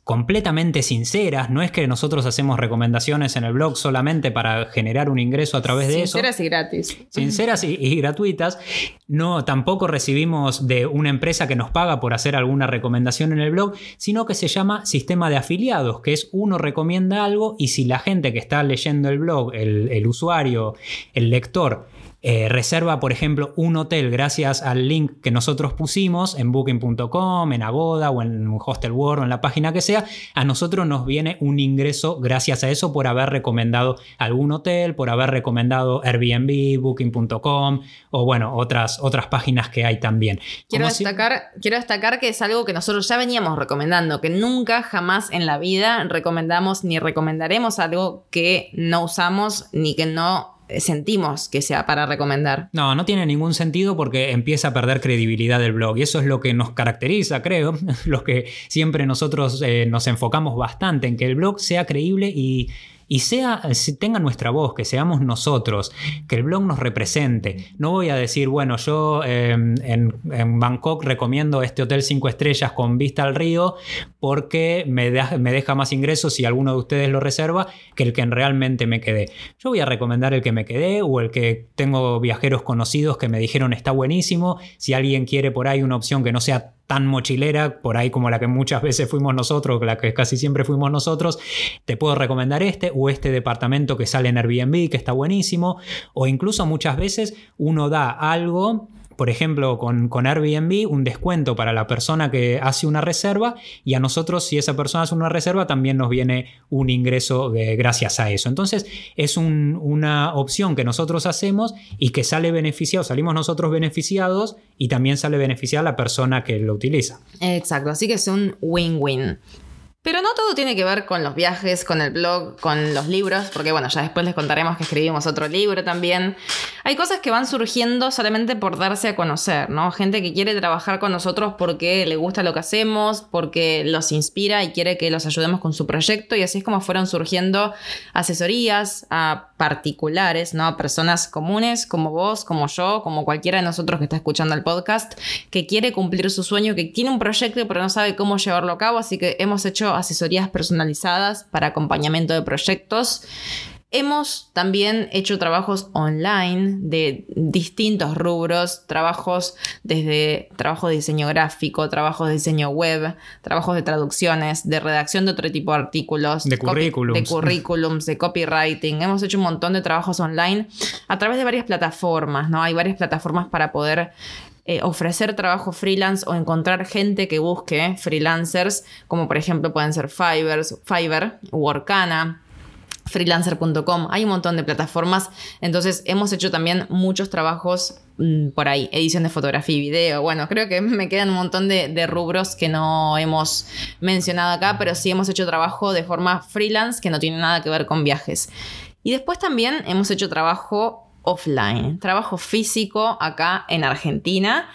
completamente sinceras, no es que nosotros hacemos recomendaciones en el blog solamente para generar un ingreso a través de eso. Sinceras y gratis. Sinceras y, gratuitas. No, tampoco recibimos de una empresa que nos paga por hacer alguna recomendación en el blog, sino que se llama sistema de afiliados, que es uno recomienda algo y si la gente que está leyendo el blog, el usuario, el lector, eh, reserva, por ejemplo, un hotel gracias al link que nosotros pusimos en booking.com, en Agoda o en Hostel World o en la página que sea, a nosotros nos viene un ingreso gracias a eso por haber recomendado algún hotel, por haber recomendado Airbnb, booking.com o bueno, otras, otras páginas que hay también. Quiero destacar, quiero destacar que es algo que nosotros ya veníamos recomendando, que nunca jamás en la vida recomendamos ni recomendaremos algo que no usamos ni que no sentimos que sea para recomendar. No, no tiene ningún sentido porque empieza a perder credibilidad del blog y eso es lo que nos caracteriza, creo, lo que siempre nosotros eh, nos enfocamos bastante en que el blog sea creíble y y sea, tenga nuestra voz, que seamos nosotros, que el blog nos represente. No voy a decir, bueno, yo em, en, Bangkok recomiendo este hotel 5 estrellas con vista al río porque me, me deja más ingresos si alguno de ustedes lo reserva que el que realmente me quedé. Yo voy a recomendar el que me quedé o el que tengo viajeros conocidos que me dijeron está buenísimo. Si alguien quiere por ahí una opción que no sea tan mochilera, por ahí como la que muchas veces fuimos nosotros, la que casi siempre fuimos nosotros, te puedo recomendar este o este departamento que sale en Airbnb, que está buenísimo, o incluso muchas veces uno da algo por ejemplo, con, con, Airbnb, un descuento para la persona que hace una reserva y a nosotros, si esa persona hace una reserva, también nos viene un ingreso gracias a eso. Entonces, es una opción que nosotros hacemos y que sale beneficiado, salimos nosotros beneficiados y también sale beneficiada la persona que lo utiliza. Exacto, así que es un win-win. Pero no todo tiene que ver con los viajes, con el blog, con los libros, porque bueno, ya después les contaremos que escribimos otro libro también. Hay cosas que van surgiendo solamente por darse a conocer, ¿no? Gente que quiere trabajar con nosotros porque le gusta lo que hacemos, porque los inspira y quiere que los ayudemos con su proyecto y así es como fueron surgiendo asesorías a particulares, ¿no? A personas comunes como vos, como yo, como cualquiera de nosotros que está escuchando el podcast, que quiere cumplir su sueño, que tiene un proyecto pero no sabe cómo llevarlo a cabo, así que hemos hecho asesorías personalizadas para acompañamiento de proyectos. Hemos también hecho trabajos online de distintos rubros, trabajos desde trabajo de diseño gráfico, trabajos de diseño web, trabajos de traducciones, de redacción de otro tipo de artículos, de currículums, de, currículums, de copywriting. Hemos hecho un montón de trabajos online a través de varias plataformas, ¿no? Hay varias plataformas para poder eh, ofrecer trabajo freelance o encontrar gente que busque freelancers, como por ejemplo pueden ser Fiverr, Fiverr Workana freelancer.com, hay un montón de plataformas, entonces hemos hecho también muchos trabajos mm, por ahí, edición de fotografía y video, bueno, creo que me quedan un montón de, de, rubros que no hemos mencionado acá, pero sí hemos hecho trabajo de forma freelance que no tiene nada que ver con viajes. Y después también hemos hecho trabajo offline, trabajo físico acá en Argentina.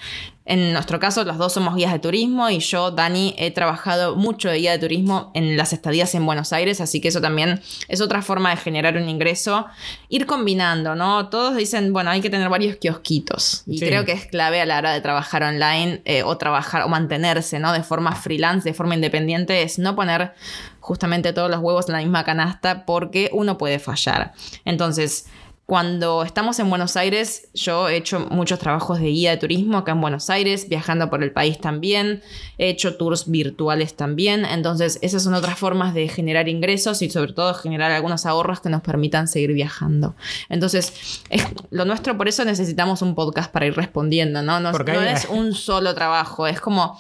En nuestro caso, los dos somos guías de turismo y yo, Dani, he trabajado mucho de guía de turismo en las estadías en Buenos Aires, así que eso también es otra forma de generar un ingreso. Ir combinando, ¿no? Todos dicen, bueno, hay que tener varios kiosquitos y creo que es clave a la hora de trabajar online eh, o trabajar o mantenerse, ¿no? De forma freelance, de forma independiente, es no poner justamente todos los huevos en la misma canasta porque uno puede fallar. Entonces, cuando estamos en Buenos Aires, yo he hecho muchos trabajos de guía de turismo acá en Buenos Aires, viajando por el país también, he hecho tours virtuales también, entonces esas son otras formas de generar ingresos y sobre todo generar algunos ahorros que nos permitan seguir viajando. Entonces, es, lo nuestro, por eso necesitamos un podcast para ir respondiendo, ¿no? No, no es un solo trabajo, es como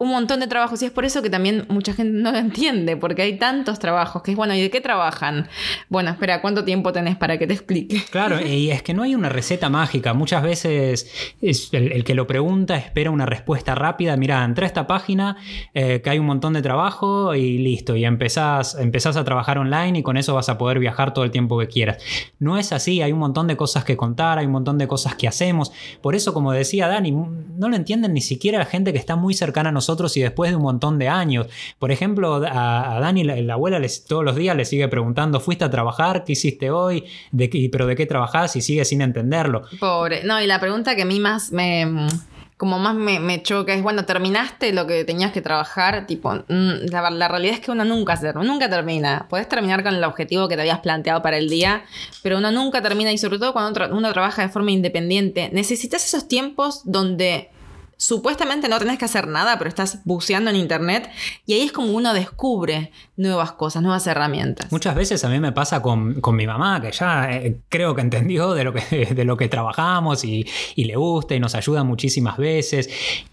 un montón de trabajos y es por eso que también mucha gente no lo entiende, porque hay tantos trabajos que es bueno, ¿y de qué trabajan? Bueno, espera, ¿cuánto tiempo tenés para que te explique? Claro, y es que no hay una receta mágica. Muchas veces el, que lo pregunta espera una respuesta rápida. Mira, entra a esta página eh, que hay un montón de trabajo y listo, y empezás, empezás a trabajar online y con eso vas a poder viajar todo el tiempo que quieras. No es así, hay un montón de cosas que contar, hay un montón de cosas que hacemos. Por eso, como decía Dani, no lo entienden ni siquiera la gente que está muy cercana a nosotros y después de un montón de años. Por ejemplo, a, Dani, la, abuela, todos los días le sigue preguntando, ¿fuiste a trabajar? ¿Qué hiciste hoy? ¿De qué, ¿Pero de qué trabajás? Y sigue sin entenderlo. Pobre. No, y la pregunta que a mí más me como más me, choca es, bueno, terminaste lo que tenías que trabajar, tipo, mm, la, realidad es que uno nunca, termina. Puedes terminar con el objetivo que te habías planteado para el día, pero uno nunca termina y sobre todo cuando uno trabaja de forma independiente, necesitas esos tiempos donde supuestamente no tenés que hacer nada, pero estás buceando en internet y ahí es como uno descubre nuevas cosas, nuevas herramientas. Muchas veces a mí me pasa con, mi mamá, que ya eh, creo que entendió de lo que, de lo que trabajamos y, y le gusta y nos ayuda muchísimas veces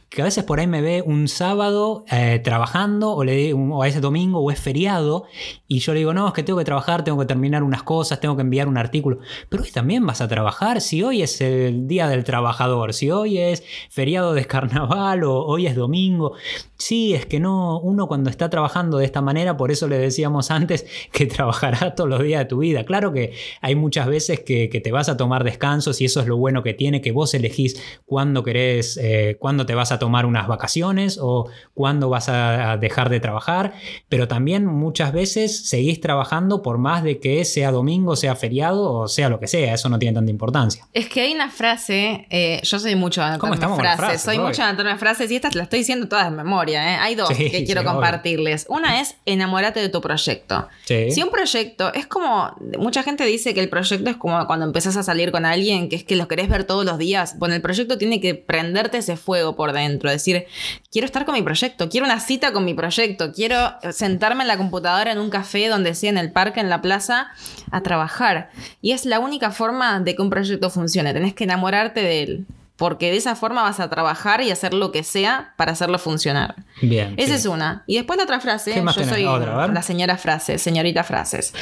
que a veces por ahí me ve un sábado eh, trabajando o, le, o a ese domingo o es feriado y yo le digo, no, es que tengo que trabajar, tengo que terminar unas cosas, tengo que enviar un artículo. Pero hoy también vas a trabajar, si hoy es el Día del Trabajador, si hoy es feriado de carnaval o hoy es domingo. Sí, es que no, uno cuando está trabajando de esta manera, por eso le decíamos antes que trabajará todos los días de tu vida. Claro que hay muchas veces que, te vas a tomar descansos y eso es lo bueno que tiene, que vos elegís cuándo querés, eh, cuándo te vas a tomar unas vacaciones o cuándo vas a dejar de trabajar, pero también muchas veces seguís trabajando por más de que sea domingo, sea feriado o sea lo que sea, eso no tiene tanta importancia. Es que hay una frase, eh, yo soy mucho de anotarme frases, soy mucho de frases y estas las estoy diciendo todas de memoria, ¿eh? hay dos que quiero compartirles. Una es enamórate de tu proyecto. Si un proyecto es como, mucha gente dice que el proyecto es como cuando empezás a salir con alguien, que es que lo querés ver todos los días, bueno, el proyecto tiene que prenderte ese fuego por dentro decir, quiero estar con mi proyecto, quiero una cita con mi proyecto, quiero sentarme en la computadora en un café donde sea, en el parque, en la plaza, a trabajar. Y es la única forma de que un proyecto funcione, tenés que enamorarte de él. Porque de esa forma vas a trabajar y hacer lo que sea para hacerlo funcionar. Bien. Esa es una. Y después la otra frase, yo soy la señora Frases, señorita Frases,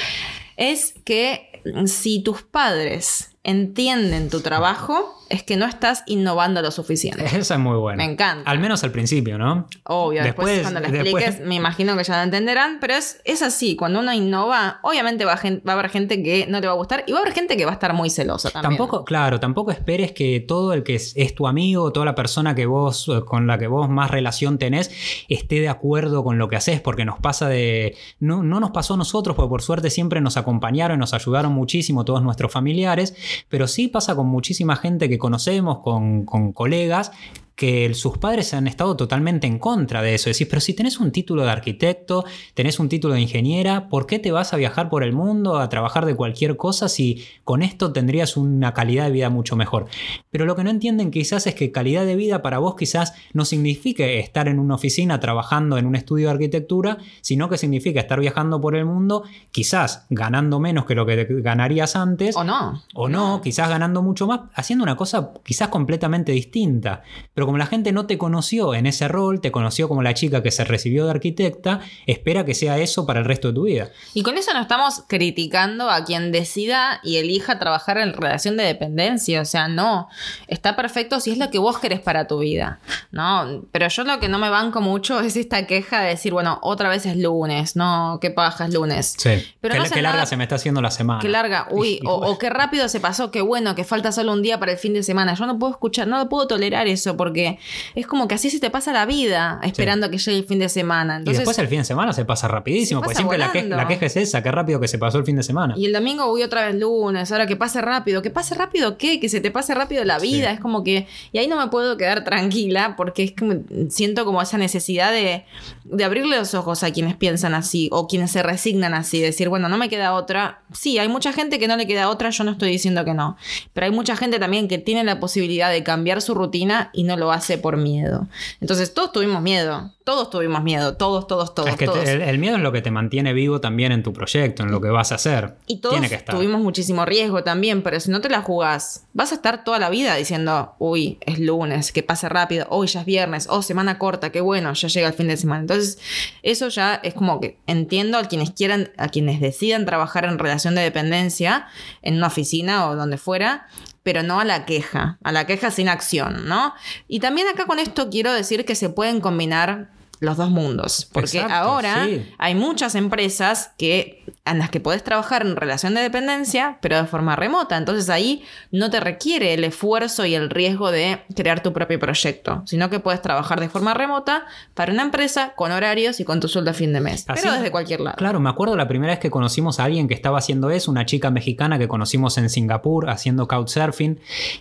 es que si tus padres entienden tu trabajo, es que no estás innovando lo suficiente. Esa es muy buena. Me encanta. Al menos al principio, ¿no? Obvio, después, cuando lo expliques, me imagino que ya lo entenderán, pero es, es así, cuando uno innova, obviamente va a, va a, haber gente que no te va a gustar y va a haber gente que va a estar muy celosa también. Tampoco, claro, tampoco esperes que todo el que es, es tu amigo, toda la persona que vos, con la que vos más relación tenés, esté de acuerdo con lo que haces, porque nos pasa de... No, no nos pasó a nosotros, porque por suerte siempre nos acompañaron, nos ayudaron muchísimo todos nuestros familiares, pero sí pasa con muchísima gente que conocemos, con, colegas, que sus padres han estado totalmente en contra de eso. Decís, pero si tenés un título de arquitecto, tenés un título de ingeniera, ¿por qué te vas a viajar por el mundo a trabajar de cualquier cosa si con esto tendrías una calidad de vida mucho mejor? Pero lo que no entienden quizás es que calidad de vida para vos quizás no signifique estar en una oficina trabajando en un estudio de arquitectura, sino que significa estar viajando por el mundo, quizás ganando menos que lo que ganarías antes. O no. O no, quizás ganando mucho más, haciendo una cosa quizás completamente distinta. Pero como la gente no te conoció en ese rol, te conoció como la chica que se recibió de arquitecta, espera que sea eso para el resto de tu vida. Y con eso no estamos criticando a quien decida y elija trabajar en relación de dependencia, o sea, no, está perfecto si es lo que vos querés para tu vida, ¿no? Pero yo lo que no me banco mucho es esta queja de decir, bueno, otra vez es lunes, no, qué paja es lunes. Sí. Pero qué, larga se me está haciendo la semana. Qué larga, uy, o, o, qué rápido se pasó, qué bueno, que falta solo un día para el fin de semana. Yo no puedo escuchar, no puedo tolerar eso porque porque es como que así se te pasa la vida esperando que llegue el fin de semana. y después el fin de semana se pasa rapidísimo, porque siempre la, queja es esa, qué rápido que se pasó el fin de semana. Y el domingo voy otra vez lunes, ahora que pase rápido, que pase rápido qué, que se te pase rápido la vida, es como que, y ahí no me puedo quedar tranquila porque es que siento como esa necesidad de, de abrirle los ojos a quienes piensan así o quienes se resignan así, decir, bueno, no me queda otra. Sí, hay mucha gente que no le queda otra, yo no estoy diciendo que no, pero hay mucha gente también que tiene la posibilidad de cambiar su rutina y no lo hace por miedo. Entonces todos tuvimos miedo, todos tuvimos miedo, todos, todos, todos. Es que el, miedo es lo que te mantiene vivo también en tu proyecto, en lo que vas a hacer. Y todos Tiene que estar. tuvimos muchísimo riesgo también, pero si no te la jugás, vas a estar toda la vida diciendo, uy, es lunes, que pase rápido, hoy ya es viernes, oh, semana corta, qué bueno, ya llega el fin de semana. Entonces, eso ya es como que entiendo a quienes quieran, a quienes decidan trabajar en relación de dependencia, en una oficina o donde fuera, pero no a la queja, a la queja sin acción, ¿no? Y también acá con esto quiero decir que se pueden combinar los dos mundos. Porque ahora hay muchas empresas que, en las que puedes trabajar en relación de dependencia, pero de forma remota. Entonces ahí no te requiere el esfuerzo y el riesgo de crear tu propio proyecto, sino que puedes trabajar de forma remota para una empresa con horarios y con tu sueldo a fin de mes. pero desde cualquier lado. Claro, me acuerdo la primera vez que conocimos a alguien que estaba haciendo eso, una chica mexicana que conocimos en Singapur haciendo couchsurfing.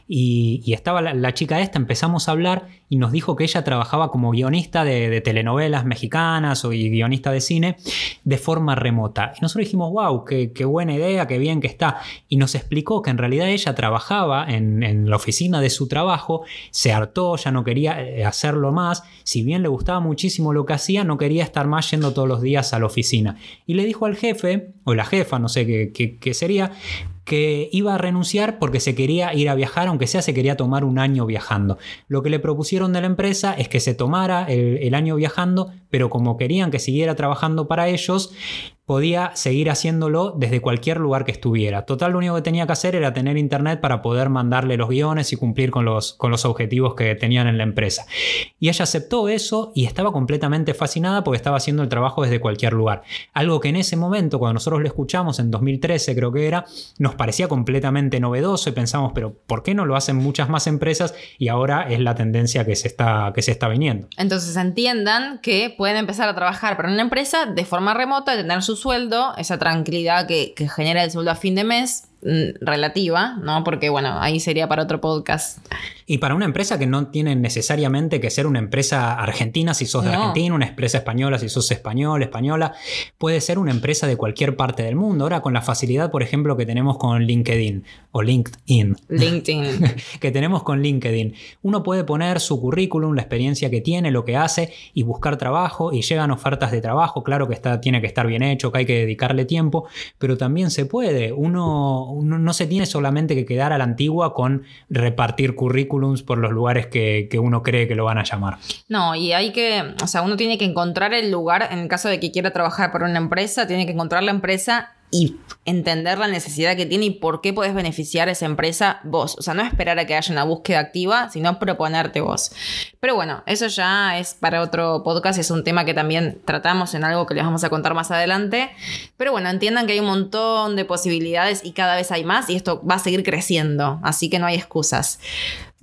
Y, y estaba la, chica esta, empezamos a hablar y nos dijo que ella trabajaba como guionista de, de novelas mexicanas o guionista de cine de forma remota. Y nosotros dijimos, wow, qué, buena idea, qué bien que está. Y nos explicó que en realidad ella trabajaba en, la oficina de su trabajo, se hartó, ya no quería eh, hacerlo más. Si bien le gustaba muchísimo lo que hacía, no quería estar más yendo todos los días a la oficina. Y le dijo al jefe, o la jefa, no sé qué, qué sería, que iba a renunciar porque se quería ir a viajar, aunque sea se quería tomar un año viajando. Lo que le propusieron de la empresa es que se tomara el, año viajando, pero como querían que siguiera trabajando para ellos, podía seguir haciéndolo desde cualquier lugar que estuviera. Total, lo único que tenía que hacer era tener internet para poder mandarle los guiones y cumplir con los, con los objetivos que tenían en la empresa. Y ella aceptó eso y estaba completamente fascinada porque estaba haciendo el trabajo desde cualquier lugar. Algo que en ese momento, cuando nosotros lo escuchamos, en 2013 creo que era, nos parecía completamente novedoso y pensamos, pero ¿por qué no lo hacen muchas más empresas? Y ahora es la tendencia que se está, que se está viniendo. Entonces entiendan que pueden empezar a trabajar para una empresa de forma remota, tener su sueldo, esa tranquilidad que, que genera el sueldo a fin de mes, relativa, ¿no? Porque bueno, ahí sería para otro podcast. Y para una empresa que no tiene necesariamente que ser una empresa argentina si sos de Argentina, una empresa española si sos español, española, puede ser una empresa de cualquier parte del mundo. Ahora con la facilidad, por ejemplo, que tenemos con LinkedIn o LinkedIn. LinkedIn. que tenemos con LinkedIn. Uno puede poner su currículum, la experiencia que tiene, lo que hace y buscar trabajo y llegan ofertas de trabajo. Claro que está, tiene que estar bien hecho, que hay que dedicarle tiempo, pero también se puede. Uno no, se tiene solamente que quedar a la antigua con repartir currículums por los lugares que, uno cree que lo van a llamar. No, y hay que, o sea, uno tiene que encontrar el lugar, en el caso de que quiera trabajar para una empresa, tiene que encontrar la empresa y entender la necesidad que tiene y por qué podés beneficiar a esa empresa vos. O sea, no esperar a que haya una búsqueda activa, sino proponerte vos. Pero bueno, eso ya es para otro podcast, es un tema que también tratamos en algo que les vamos a contar más adelante. Pero bueno, entiendan que hay un montón de posibilidades y cada vez hay más y esto va a seguir creciendo, así que no hay excusas.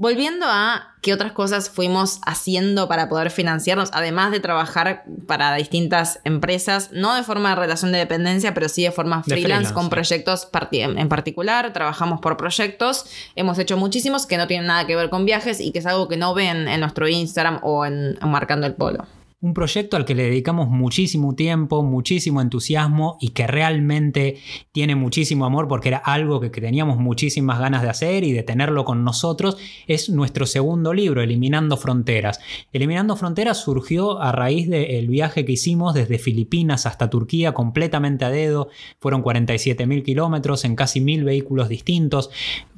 Volviendo a qué otras cosas fuimos haciendo para poder financiarnos, además de trabajar para distintas empresas, no de forma de relación de dependencia, pero sí de forma freelance, con proyectos en particular. Trabajamos por proyectos, hemos hecho muchísimos que no tienen nada que ver con viajes y que es algo que no ven en nuestro Instagram o en Marcando el Polo. Un proyecto al que le dedicamos muchísimo tiempo, muchísimo entusiasmo y que realmente tiene muchísimo amor porque era algo que, teníamos muchísimas ganas de hacer y de tenerlo con nosotros, es nuestro segundo libro, Eliminando Fronteras. Eliminando Fronteras surgió a raíz del viaje que hicimos desde Filipinas hasta Turquía completamente a dedo. Fueron 47 mil kilómetros en casi mil vehículos distintos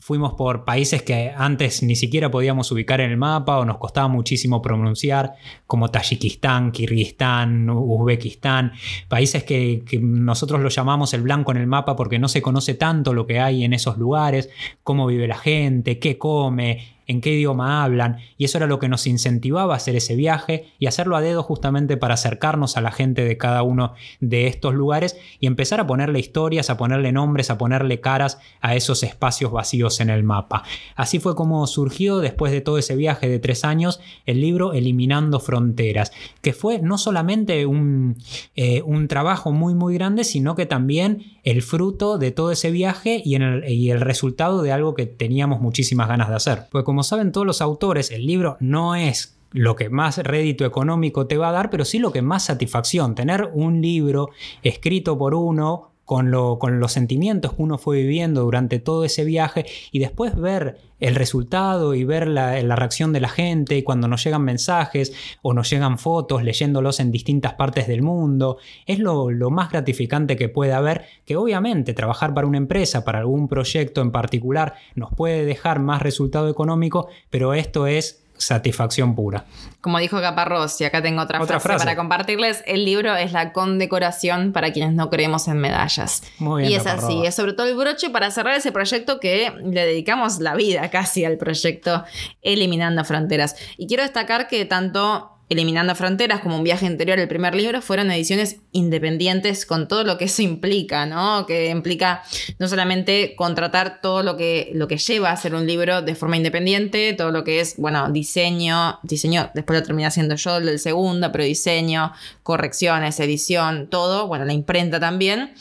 fuimos por países que antes ni siquiera podíamos ubicar en el mapa o nos costaba muchísimo pronunciar, como Tayikistán, Kirguistán, Uzbekistán, países que, nosotros lo llamamos el blanco en el mapa porque no se conoce tanto lo que hay en esos lugares, cómo vive la gente, qué come, en qué idioma hablan, y eso era lo que nos incentivaba a hacer ese viaje y hacerlo a dedo justamente para acercarnos a la gente de cada uno de estos lugares y empezar a ponerle historias, a ponerle nombres, a ponerle caras a esos espacios vacíos en el mapa. Así fue como surgió después de todo ese viaje de tres años el libro Eliminando Fronteras, que fue no solamente un, eh, un trabajo muy muy grande, sino que también el fruto de todo ese viaje y, el, resultado de algo que teníamos muchísimas ganas de hacer. Saben todos los autores, el libro no es lo que más rédito económico te va a dar, pero sí lo que más satisfacción. Tener un libro escrito por uno con, los sentimientos que uno fue viviendo durante todo ese viaje y después ver el resultado y ver la, reacción de la gente y cuando nos llegan mensajes o nos llegan fotos leyéndolos en distintas partes del mundo, es lo, lo más gratificante que puede haber, que obviamente trabajar para una empresa, para algún proyecto en particular, nos puede dejar más resultado económico, pero esto es satisfacción pura. Como dijo Caparrós, y acá tengo otra, frase, para compartirles, el libro es la condecoración para quienes no creemos en medallas. Muy bien, y es así, es sobre todo el broche para cerrar ese proyecto que le dedicamos la vida casi al proyecto Eliminando Fronteras. Y quiero destacar que tanto Eliminando Fronteras, como un viaje interior, el primer libro, fueron ediciones independientes con todo lo que eso implica, ¿no? Que implica no solamente contratar todo lo que, lo que lleva a hacer un libro de forma independiente, todo lo que es, bueno, diseño, diseño, después lo terminé haciendo yo el del segundo, pero diseño, correcciones, edición, todo, bueno, la imprenta también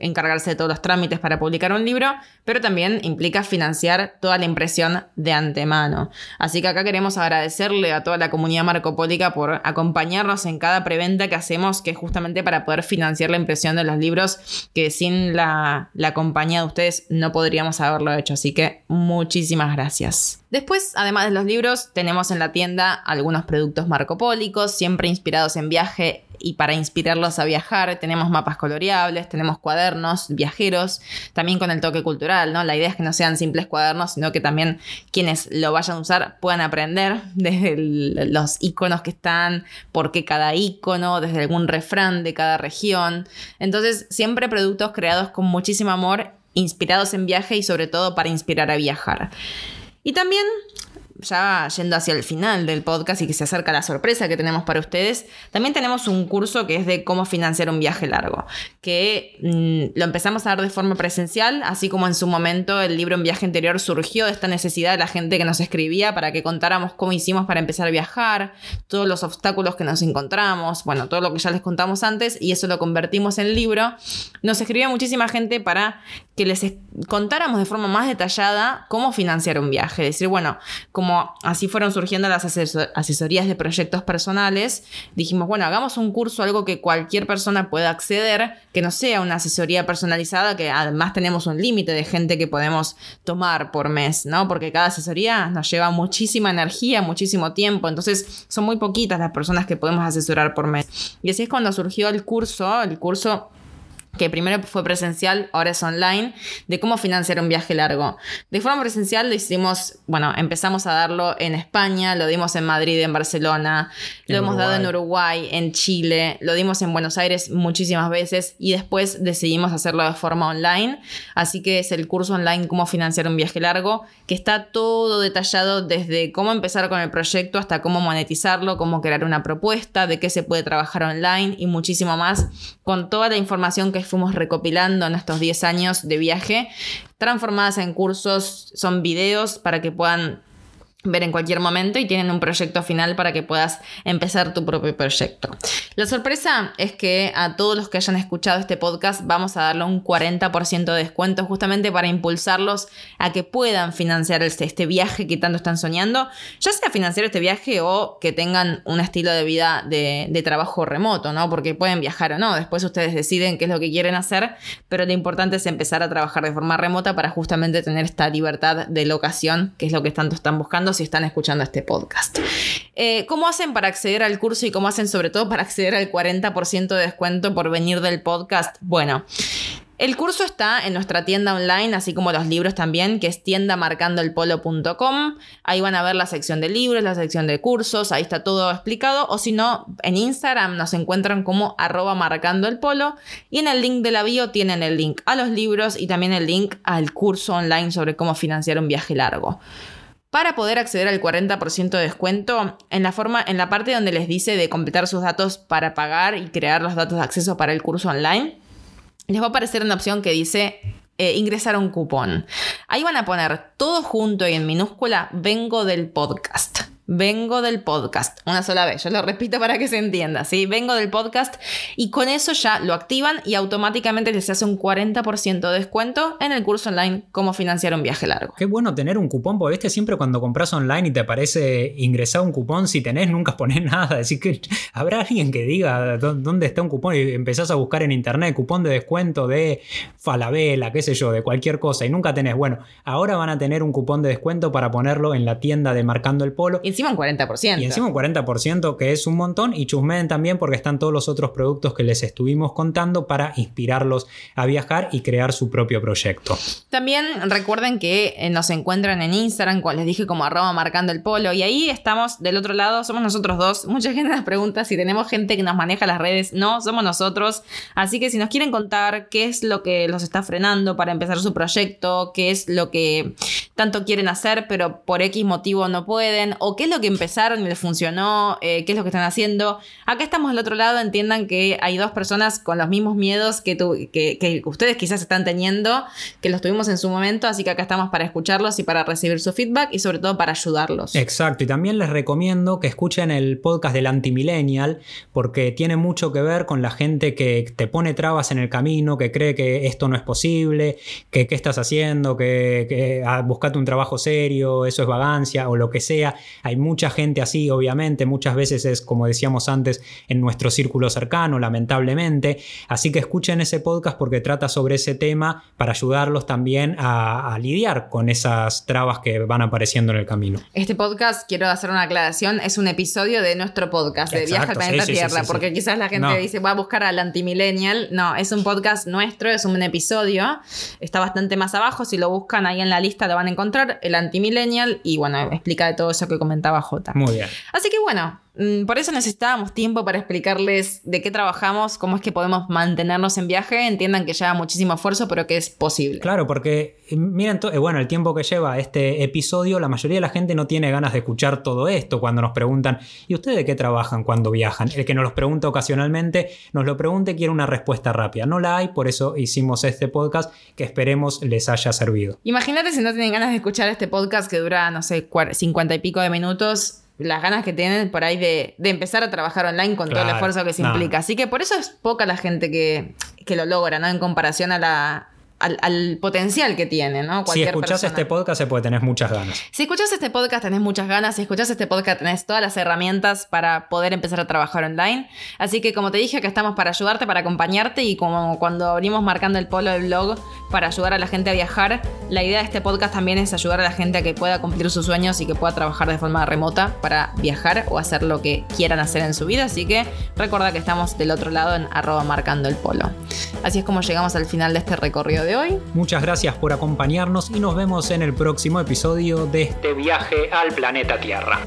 encargarse de todos los trámites para publicar un libro, pero también implica financiar toda la impresión de antemano. Así que acá queremos agradecerle a toda la comunidad marcopólica por acompañarnos en cada preventa que hacemos, que es justamente para poder financiar la impresión de los libros, que sin la, la compañía de ustedes no podríamos haberlo hecho. Así que muchísimas gracias. Después, además de los libros, tenemos en la tienda algunos productos marcopólicos, siempre inspirados en viaje y para inspirarlos a viajar. Tenemos mapas coloreables, tenemos cuadernos viajeros, también con el toque cultural, ¿no? La idea es que no sean simples cuadernos, sino que también quienes lo vayan a usar puedan aprender desde los iconos que están, por qué cada icono, desde algún refrán de cada región. Entonces, siempre productos creados con muchísimo amor, inspirados en viaje y sobre todo para inspirar a viajar. Y también ya yendo hacia el final del podcast y que se acerca la sorpresa que tenemos para ustedes, también tenemos un curso que es de cómo financiar un viaje largo, que mm, lo empezamos a dar de forma presencial, así como en su momento el libro En viaje interior surgió de esta necesidad de la gente que nos escribía para que contáramos cómo hicimos para empezar a viajar, todos los obstáculos que nos encontramos, bueno, todo lo que ya les contamos antes y eso lo convertimos en libro. Nos escribía muchísima gente para que les contáramos de forma más detallada cómo financiar un viaje, decir, bueno, como así fueron surgiendo las asesorías de proyectos personales, dijimos, bueno, hagamos un curso, algo que cualquier persona pueda acceder, que no sea una asesoría personalizada, que además tenemos un límite de gente que podemos tomar por mes, ¿no? Porque cada asesoría nos lleva muchísima energía, muchísimo tiempo, entonces son muy poquitas las personas que podemos asesorar por mes. Y así es cuando surgió el curso, el curso que primero fue presencial, ahora es online, de cómo financiar un viaje largo. De forma presencial lo hicimos, bueno, empezamos a darlo en España, lo dimos en Madrid, en Barcelona, lo hemos dado en Uruguay, en Chile, lo dimos en Buenos Aires muchísimas veces y después decidimos hacerlo de forma online. Así que es el curso online Cómo financiar un viaje largo, que está todo detallado desde cómo empezar con el proyecto hasta cómo monetizarlo, cómo crear una propuesta, de qué se puede trabajar online y muchísimo más, con toda la información que fuimos recopilando en estos 10 años de viaje, transformadas en cursos, son videos para que puedan ver en cualquier momento y tienen un proyecto final para que puedas empezar tu propio proyecto. La sorpresa es que a todos los que hayan escuchado este podcast vamos a darle un 40% de descuento justamente para impulsarlos a que puedan financiar este, este viaje que tanto están soñando, ya sea financiar este viaje o que tengan un estilo de vida de, trabajo remoto, ¿no? Porque pueden viajar o no, después ustedes deciden qué es lo que quieren hacer, pero lo importante es empezar a trabajar de forma remota para justamente tener esta libertad de locación, que es lo que tanto están buscando si están escuchando este podcast. Eh, ¿Cómo hacen para acceder al curso y cómo hacen sobre todo para acceder al 40% de descuento por venir del podcast? Bueno. El curso está en nuestra tienda online, así como los libros también, que es tiendamarcandoelpolo.com. Ahí van a ver la sección de libros, la sección de cursos, ahí está todo explicado. O si no, en Instagram nos encuentran como arroba marcando el polo. Y en el link de la bio tienen el link a los libros y también el link al curso online sobre cómo financiar un viaje largo. Para poder acceder al 40% de descuento, en la, forma, en la parte donde les dice de completar sus datos para pagar y crear los datos de acceso para el curso online, les va a aparecer una opción que dice eh, ingresar un cupón. Ahí van a poner todo junto y en minúscula, vengo del podcast. Vengo del podcast. Una sola vez, yo lo repito para que se entienda, ¿sí? Vengo del podcast y con eso ya lo activan y automáticamente les hace un 40% de descuento en el curso online Cómo financiar un viaje largo. Qué bueno tener un cupón, porque este siempre cuando compras online y te aparece ingresar un cupón, si tenés nunca pones nada. Así que habrá alguien que diga dónde está un cupón y empezás a buscar en internet cupón de descuento de Falabella, qué sé yo, de cualquier cosa y nunca tenés. Bueno, ahora van a tener un cupón de descuento para ponerlo en la tienda de Marcando el Polo encima un 40%. Y encima un 40%, que es un montón. Y chusmeen también porque están todos los otros productos que les estuvimos contando para inspirarlos a viajar y crear su propio proyecto. También recuerden que eh, nos encuentran en Instagram, como les dije, como arroba marcando el polo. Y ahí estamos del otro lado, somos nosotros dos. Mucha gente nos pregunta si tenemos gente que nos maneja las redes. No, somos nosotros. Así que si nos quieren contar qué es lo que los está frenando para empezar su proyecto, qué es lo que tanto quieren hacer, pero por X motivo no pueden, o qué lo que empezaron y les funcionó, eh, qué es lo que están haciendo. Acá estamos del otro lado, entiendan que hay dos personas con los mismos miedos que, que, ustedes quizás están teniendo, que los tuvimos en su momento, así que acá estamos para escucharlos y para recibir su feedback y sobre todo para ayudarlos. Exacto, y también les recomiendo que escuchen el podcast del Antimillennial, porque tiene mucho que ver con la gente que te pone trabas en el camino, que cree que esto no es posible, que qué estás haciendo, que, que ah, buscate un trabajo serio, eso es vagancia o lo que sea. Hay mucha gente así, obviamente, muchas veces es, como decíamos antes, en nuestro círculo cercano, lamentablemente. Así que escuchen ese podcast porque trata sobre ese tema para ayudarlos también a, lidiar con esas trabas que van apareciendo en el camino. Este podcast, quiero hacer una aclaración, es un episodio de nuestro podcast, de Viaje al Planeta Tierra, porque quizás la gente dice, va a buscar al antimillennial. No, es un podcast nuestro, es un episodio, está bastante más abajo, si lo buscan ahí en la lista lo van a encontrar, el antimillennial, y bueno, explica de todo eso que muy bien. Así que bueno, por eso necesitábamos tiempo para explicarles de qué trabajamos, cómo es que podemos mantenernos en viaje. Entiendan que lleva muchísimo esfuerzo, pero que es posible. Claro, porque eh, miren, eh, bueno, el tiempo que lleva este episodio, la mayoría de la gente no tiene ganas de escuchar todo esto cuando nos preguntan, ¿y ustedes de qué trabajan cuando viajan? El que nos lo pregunta ocasionalmente, nos lo pregunte, quiere una respuesta rápida. No la hay, por eso hicimos este podcast que esperemos les haya servido. Imagínate si no tienen ganas de escuchar este podcast que dura, no sé, 50 y pico de minutos las ganas que tienen por ahí de, empezar a trabajar online con todo el esfuerzo que se implica. Así que por eso es poca la gente que, que, lo logra, ¿no? En comparación a la, al, potencial que tiene, ¿no? si escuchas este podcast se puede tener muchas ganas. Si escuchas este podcast tenés muchas ganas, si escuchas este podcast tenés todas las herramientas para poder empezar a trabajar online. Así que como te dije, que estamos para ayudarte, para acompañarte y como cuando abrimos marcando el polo del blog para ayudar a la gente a viajar, la idea de este podcast también es ayudar a la gente a que pueda cumplir sus sueños y que pueda trabajar de forma remota para viajar o hacer lo que quieran hacer en su vida. Así que recuerda que estamos del otro lado en arroba marcando el polo. Así es como llegamos al final de este recorrido de hoy. Muchas gracias por acompañarnos y nos vemos en el próximo episodio de este viaje al planeta Tierra.